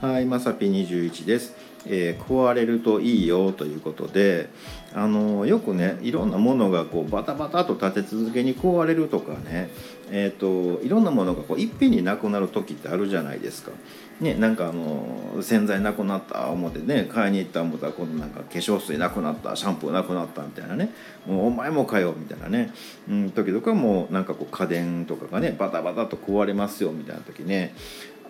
はい、まさぴ21です、えー壊れるといいよということで、あのよくねいろんなものがこうバタバタと立て続けに壊れるとかね、えー、といろんなものがこういっぺんになくなる時ってあるじゃないですか。ね、なんかあの洗剤なくなった思ってね買いに行った思ったら今度なんか化粧水なくなったシャンプーなくなったみたいなねもうお前もかよみたいなね、うん、時とかもうなんかこう家電とかがねバタバタと壊れますよみたいな時ね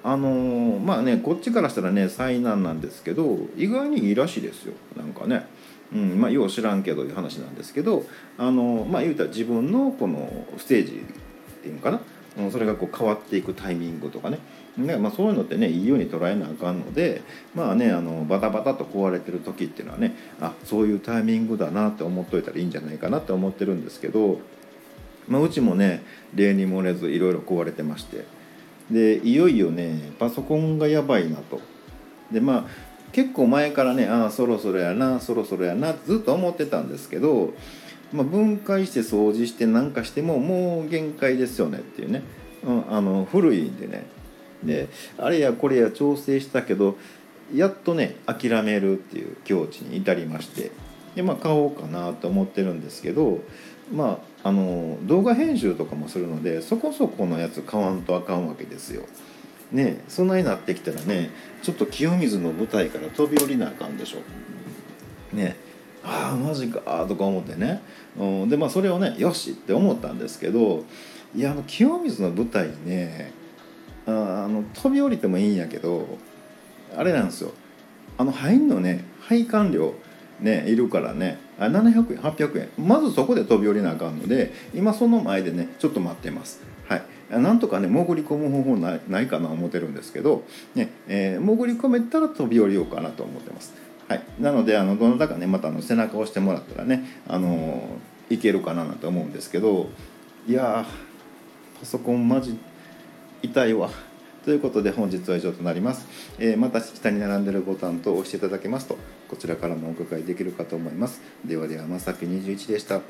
あのーまあねこっちからしたらね災難なんですけど意外にいいらしいですよ。なんかね。うん、まあよう知らんけどいう話なんですけどあのまあ言うたら自分のこのステージっていうのかな。うんそれがこう変わっていくタイミングとかね。ねまあ、そういうのってねいいように捉えなあかんのでまあねあのバタバタと壊れてる時っていうのはねあそういうタイミングだなって思っといたらいいんじゃないかなって思ってるんですけど、まあ、うちもね例に漏れずいろいろ壊れてましてでいよいよねパソコンがやばいなと。でまあ結構前からねああそろそろやなそろそろやなずっと思ってたんですけど、まあ、分解して掃除して何かしてももう限界ですよねっていうね、うん、あの古いんでね。であれやこれや調整したけどやっとね諦めるっていう境地に至りまして。でまあ買おうかなと思ってるんですけどまああの動画編集とかもするのでそこそこのやつ買わんとあかんわけですよ。ねそんなになってきたらねちょっと清水の舞台から飛び降りなあかんでしょ。ねああマジかとか思ってね、うん、でまあそれをねよしって思ったんですけどいやあの清水の舞台にねああの飛び降りてもいいんやけどあれなんですよあの入んのね配管料ねいるからね。あ700円800円。まずそこで飛び降りなあかんので今その前でねちょっと待ってます。はい。なんとかね潜り込む方法ないないかな思ってるんですけど、ねえー潜り込めたら飛び降りようかなと思ってます。はい。なのであのどなたかねまたあの背中を押してもらったらねあのーいけるかなと思うんですけどいやパソコンマジ痛いわ。ということで本日は以上となります、えーまた下に並んでるボタンと押していただけますとこちらからもお伺いできるかと思います。ではではまさき21でした。